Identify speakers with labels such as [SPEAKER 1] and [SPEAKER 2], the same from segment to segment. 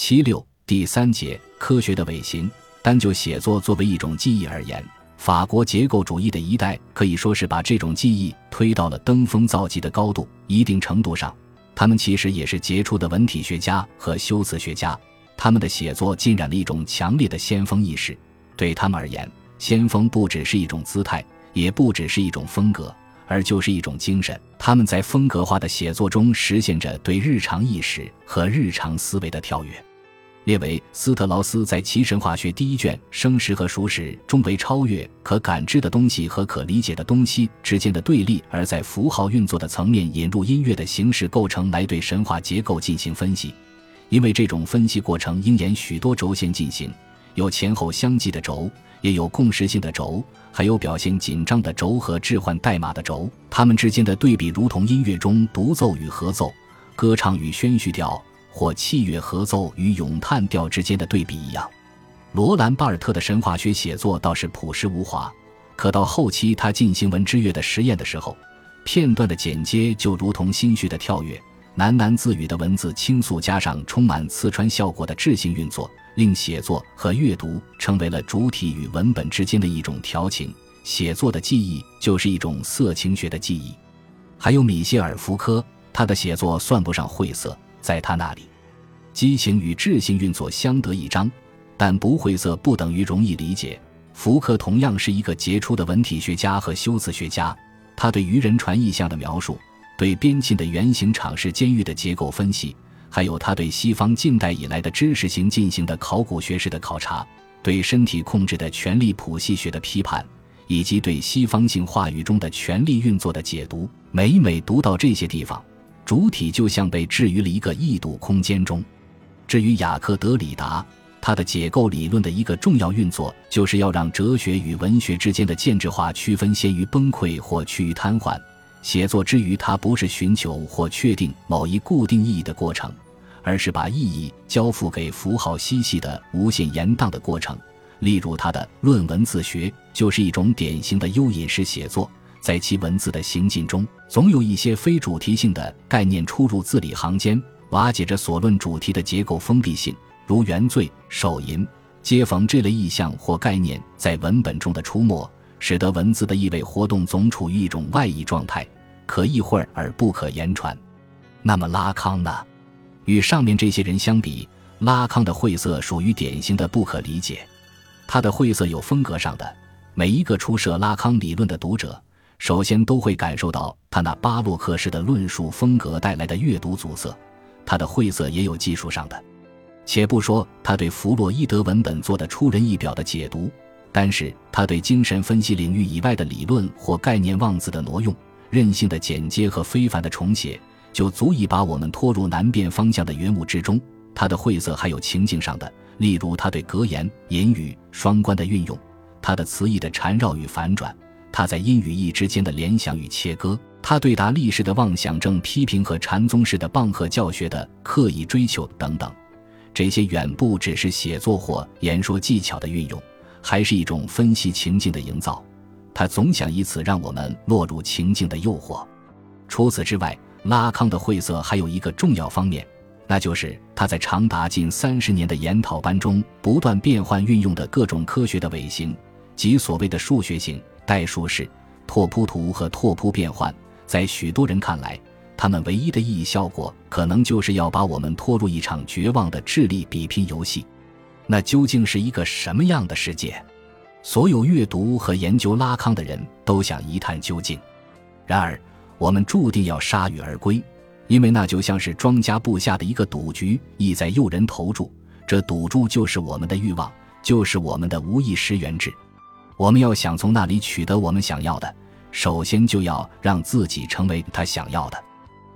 [SPEAKER 1] 七六第三节科学的尾行。单就写作作为一种技艺而言，法国结构主义的一代可以说是把这种技艺推到了登峰造极的高度。一定程度上，他们其实也是杰出的文体学家和修辞学家。他们的写作浸染了一种强烈的先锋意识。对他们而言，先锋不只是一种姿态，也不只是一种风格，而就是一种精神。他们在风格化的写作中实现着对日常意识和日常思维的跳跃。列为斯特劳斯在其神话学第一卷《生时和熟时》中为超越可感知的东西和可理解的东西之间的对立，而在符号运作的层面引入音乐的形式构成来对神话结构进行分析。因为这种分析过程应沿许多轴线进行，有前后相继的轴，也有共识性的轴，还有表现紧张的轴和置换代码的轴。它们之间的对比如同音乐中独奏与合奏、歌唱与宣叙调。或器乐合奏与咏叹调之间的对比一样，罗兰·巴尔特的神话学写作倒是朴实无华。可到后期，他进行文之乐的实验的时候，片段的剪接就如同心绪的跳跃，喃喃自语的文字倾诉，加上充满刺穿效果的智性运作，令写作和阅读成为了主体与文本之间的一种调情。写作的记忆就是一种色情学的记忆。还有米歇尔·福柯，他的写作算不上晦涩。在他那里，激情与智性运作相得益彰，但不晦涩不等于容易理解。福克同样是一个杰出的文体学家和修辞学家，他对渔人船意象的描述，对边沁的圆形场式监狱的结构分析，还有他对西方近代以来的知识型进行的考古学式的考察，对身体控制的权力谱系学的批判，以及对西方性话语中的权力运作的解读，每每读到这些地方。主体就像被置于了一个异度空间中。至于雅克·德里达，他的解构理论的一个重要运作，就是要让哲学与文学之间的建制化区分先于崩溃或趋于瘫痪。写作之余，他不是寻求或确定某一固定意义的过程，而是把意义交付给符号嬉戏的无限延宕的过程。例如，他的《论文自学》就是一种典型的幽隐式写作。在其文字的行进中，总有一些非主题性的概念出入字里行间，瓦解着所论主题的结构封闭性，如原罪、手淫、接缝这类意象或概念在文本中的出没，使得文字的意味活动总处于一种外溢状态，可意会而不可言传。那么拉康呢？与上面这些人相比，拉康的晦涩属于典型的不可理解。他的晦涩有风格上的，每一个初涉拉康理论的读者。首先都会感受到他那巴洛克式的论述风格带来的阅读阻塞，他的晦涩也有技术上的。且不说他对弗洛伊德文本做的出人意表的解读，单是他对精神分析领域以外的理论或概念妄自的挪用、任性的剪接和非凡的重写，就足以把我们拖入难辨方向的云雾之中。他的晦涩还有情境上的，例如他对格言、隐语、双关的运用，他的词义的缠绕与反转。他在音与义之间的联想与切割，他对达利式的妄想症批评和禅宗式的棒喝教学的刻意追求等等，这些远不只是写作或言说技巧的运用，还是一种分析情境的营造。他总想以此让我们落入情境的诱惑。除此之外，拉康的晦涩还有一个重要方面，那就是他在长达近三十年的研讨班中不断变换运用的各种科学的伪形，即所谓的数学型。代数式、拓扑图和拓扑变换，在许多人看来，他们唯一的意义效果，可能就是要把我们拖入一场绝望的智力比拼游戏。那究竟是一个什么样的世界？所有阅读和研究拉康的人都想一探究竟。然而，我们注定要铩羽而归，因为那就像是庄家布下的一个赌局，意在诱人投注。这赌注就是我们的欲望，就是我们的无意识原质。我们要想从那里取得我们想要的，首先就要让自己成为他想要的。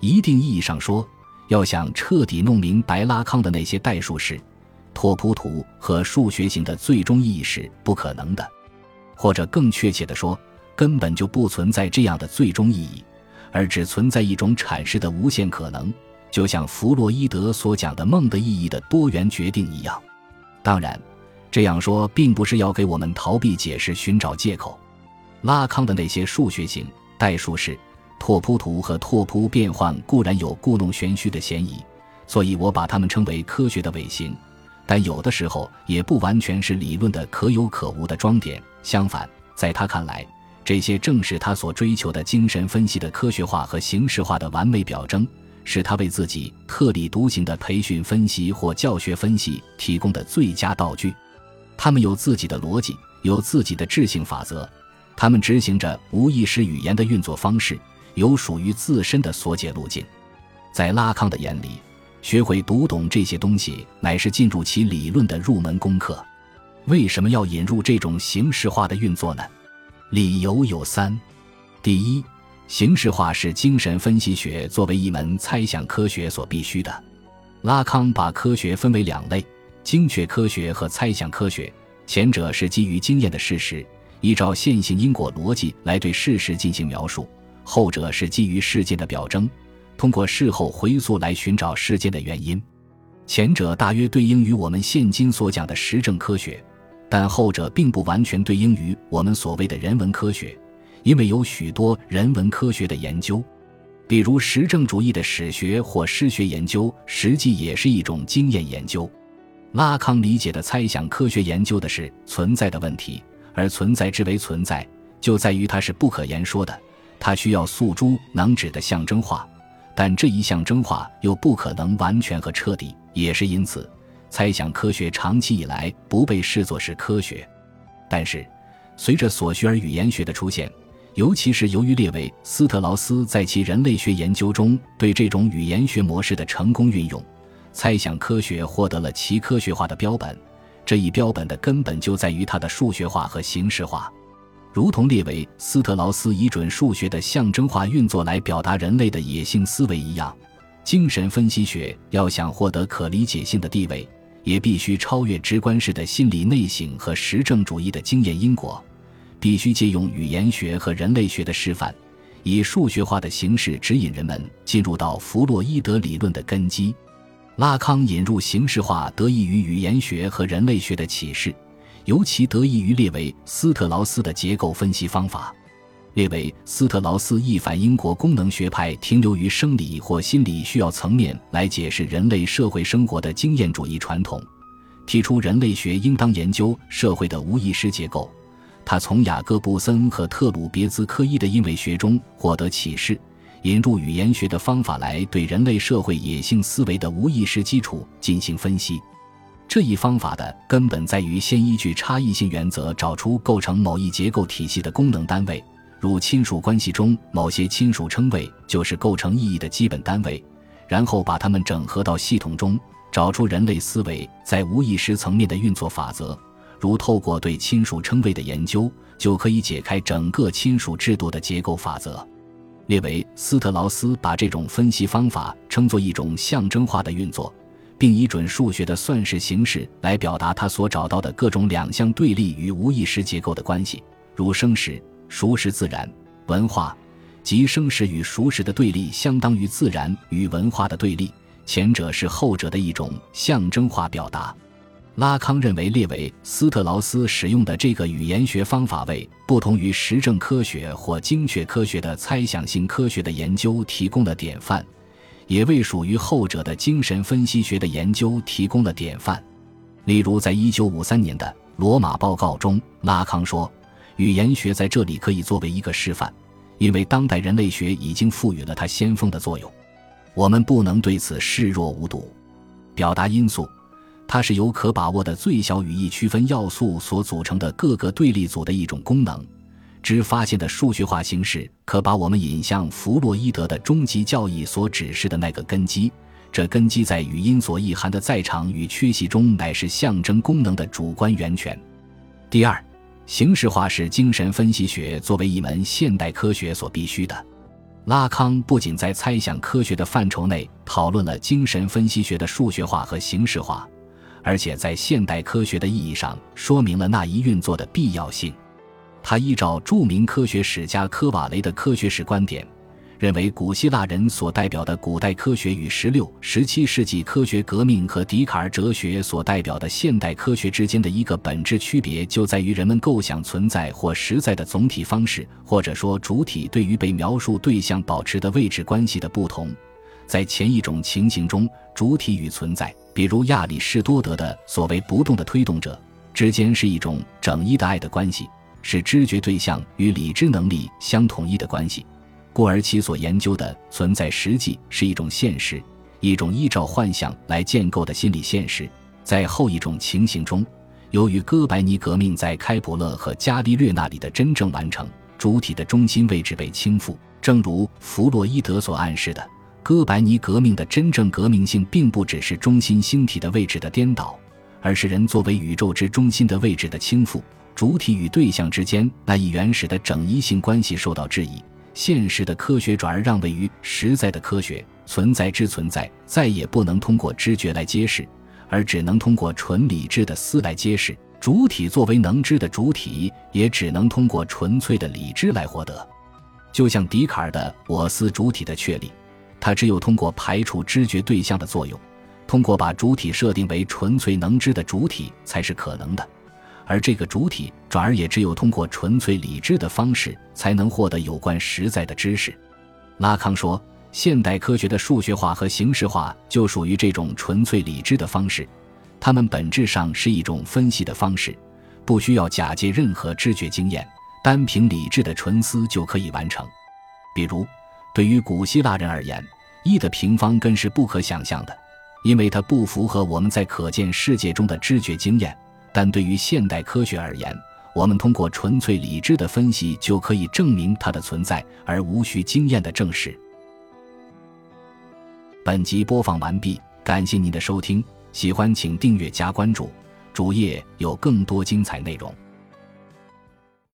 [SPEAKER 1] 一定意义上说，要想彻底弄明白拉康的那些代数式、拓扑图和数学型的最终意义是不可能的，或者更确切地说，根本就不存在这样的最终意义，而只存在一种阐释的无限可能，就像弗洛伊德所讲的梦的意义的多元决定一样。当然。这样说并不是要给我们逃避解释寻找借口。拉康的那些数学型、代数式、拓扑图和拓扑变换固然有故弄玄虚的嫌疑，所以我把它们称为科学的伪行。但有的时候也不完全是理论的可有可无的装点。相反，在他看来，这些正是他所追求的精神分析的科学化和形式化的完美表征，是他为自己特立独行的培训分析或教学分析提供的最佳道具。他们有自己的逻辑，有自己的智性法则，他们执行着无意识语言的运作方式，有属于自身的缩解路径。在拉康的眼里。学会读懂这些东西，乃是进入其理论的入门功课。为什么要引入这种形式化的运作呢？理由有三：第一，形式化是精神分析学作为一门猜想科学所必须的。拉康把科学分为两类：精确科学和猜想科学。前者是基于经验的事实，依照线性因果逻辑来对事实进行描述；后者是基于事件的表征。通过事后回溯来寻找事件的原因，前者大约对应于我们现今所讲的实证科学，但后者并不完全对应于我们所谓的人文科学，因为有许多人文科学的研究，比如实证主义的史学或诗学研究，实际也是一种经验研究。拉康理解的猜想科学研究的是存在的问题，而存在之为存在，就在于它是不可言说的，它需要诉诸能指的象征化。但这一象征化又不可能完全和彻底，也是因此，猜想科学长期以来不被视作是科学。但是，随着索绪尔语言学的出现，尤其是由于列维斯特劳斯在其人类学研究中对这种语言学模式的成功运用，猜想科学获得了其科学化的标本。这一标本的根本就在于它的数学化和形式化。如同列维斯特劳斯以准数学的象征化运作来表达人类的野性思维一样，精神分析学要想获得可理解性的地位，也必须超越直观式的心理内省和实证主义的经验因果，必须借用语言学和人类学的示范，以数学化的形式指引人们进入到弗洛伊德理论的根基。拉康引入形式化得益于语言学和人类学的启示。尤其得益于列维斯特劳斯的结构分析方法。列维斯特劳斯一反英国功能学派停留于生理或心理需要层面来解释人类社会生活的经验主义传统，提出人类学应当研究社会的无意识结构。他从雅各布森和特鲁别兹科伊的因为学中获得启示，引入语言学的方法来对人类社会野性思维的无意识基础进行分析。这一方法的根本在于先依据差异性原则找出构成某一结构体系的功能单位，如亲属关系中某些亲属称谓就是构成意义的基本单位，然后把它们整合到系统中，找出人类思维在无意识层面的运作法则。如透过对亲属称谓的研究，就可以解开整个亲属制度的结构法则。列维斯特劳斯把这种分析方法称作一种象征化的运作。并以准数学的算式形式来表达他所找到的各种两相对立与无意识结构的关系，如生实、熟实、自然、文化，即生实与熟实的对立相当于自然与文化的对立，前者是后者的一种象征化表达。拉康认为，列维斯特劳斯使用的这个语言学方法为不同于实证科学或精确科学的猜想性科学的研究提供了典范。也为属于后者的精神分析学的研究提供了典范。例如，在一九五三年的《罗马报告》中，拉康说：“语言学在这里可以作为一个示范，因为当代人类学已经赋予了它先锋的作用。我们不能对此视若无睹。表达因素，它是由可把握的最小语义区分要素所组成的各个对立组的一种功能。”之发现的数学化形式，可把我们引向弗洛伊德的终极教义所指示的那个根基。这根基在语音所意涵的在场与缺席中，乃是象征功能的主观源泉。第二，形式化是精神分析学作为一门现代科学所必须的。拉康不仅在猜想科学的范畴内讨论了精神分析学的数学化和形式化，而且在现代科学的意义上说明了那一运作的必要性。他依照著名科学史家科瓦雷的科学史观点，认为古希腊人所代表的古代科学与十六、十七世纪科学革命和笛卡尔哲学所代表的现代科学之间的一个本质区别，就在于人们构想存在或实在的总体方式，或者说主体对于被描述对象保持的位置关系的不同。在前一种情形中，主体与存在，比如亚里士多德的所谓不动的推动者之间是一种整一的爱的关系，是知觉对象与理智能力相统一的关系，故而其所研究的存在实际是一种现实，一种依照幻想来建构的心理现实。在后一种情形中，由于哥白尼革命在开普勒和伽利略那里的真正完成，主体的中心位置被倾覆。正如弗洛伊德所暗示的，哥白尼革命的真正革命性，并不只是中心星体的位置的颠倒，而是人作为宇宙之中心的位置的倾覆。主体与对象之间那一原始的整一性关系受到质疑，现实的科学转而让位于实在的科学。存在之存在再也不能通过知觉来揭示。而只能通过纯理智的思来揭示，主体作为能知的主体，也只能通过纯粹的理智来获得。就像笛卡尔的“我思主体”的确立，他只有通过排除知觉对象的作用，通过把主体设定为纯粹能知的主体，才是可能的。而这个主体转而也只有通过纯粹理智的方式，才能获得有关实在的知识。拉康说。现代科学的数学化和形式化就属于这种纯粹理智的方式，它们本质上是一种分析的方式，不需要假借任何知觉经验，单凭理智的纯思就可以完成。比如，对于古希腊人而言，一的平方根是不可想象的，因为它不符合我们在可见世界中的知觉经验；但对于现代科学而言，我们通过纯粹理智的分析就可以证明它的存在，而无需经验的证实。本集播放完毕，感谢您的收听，喜欢请订阅加关注，主页有更多精彩内容。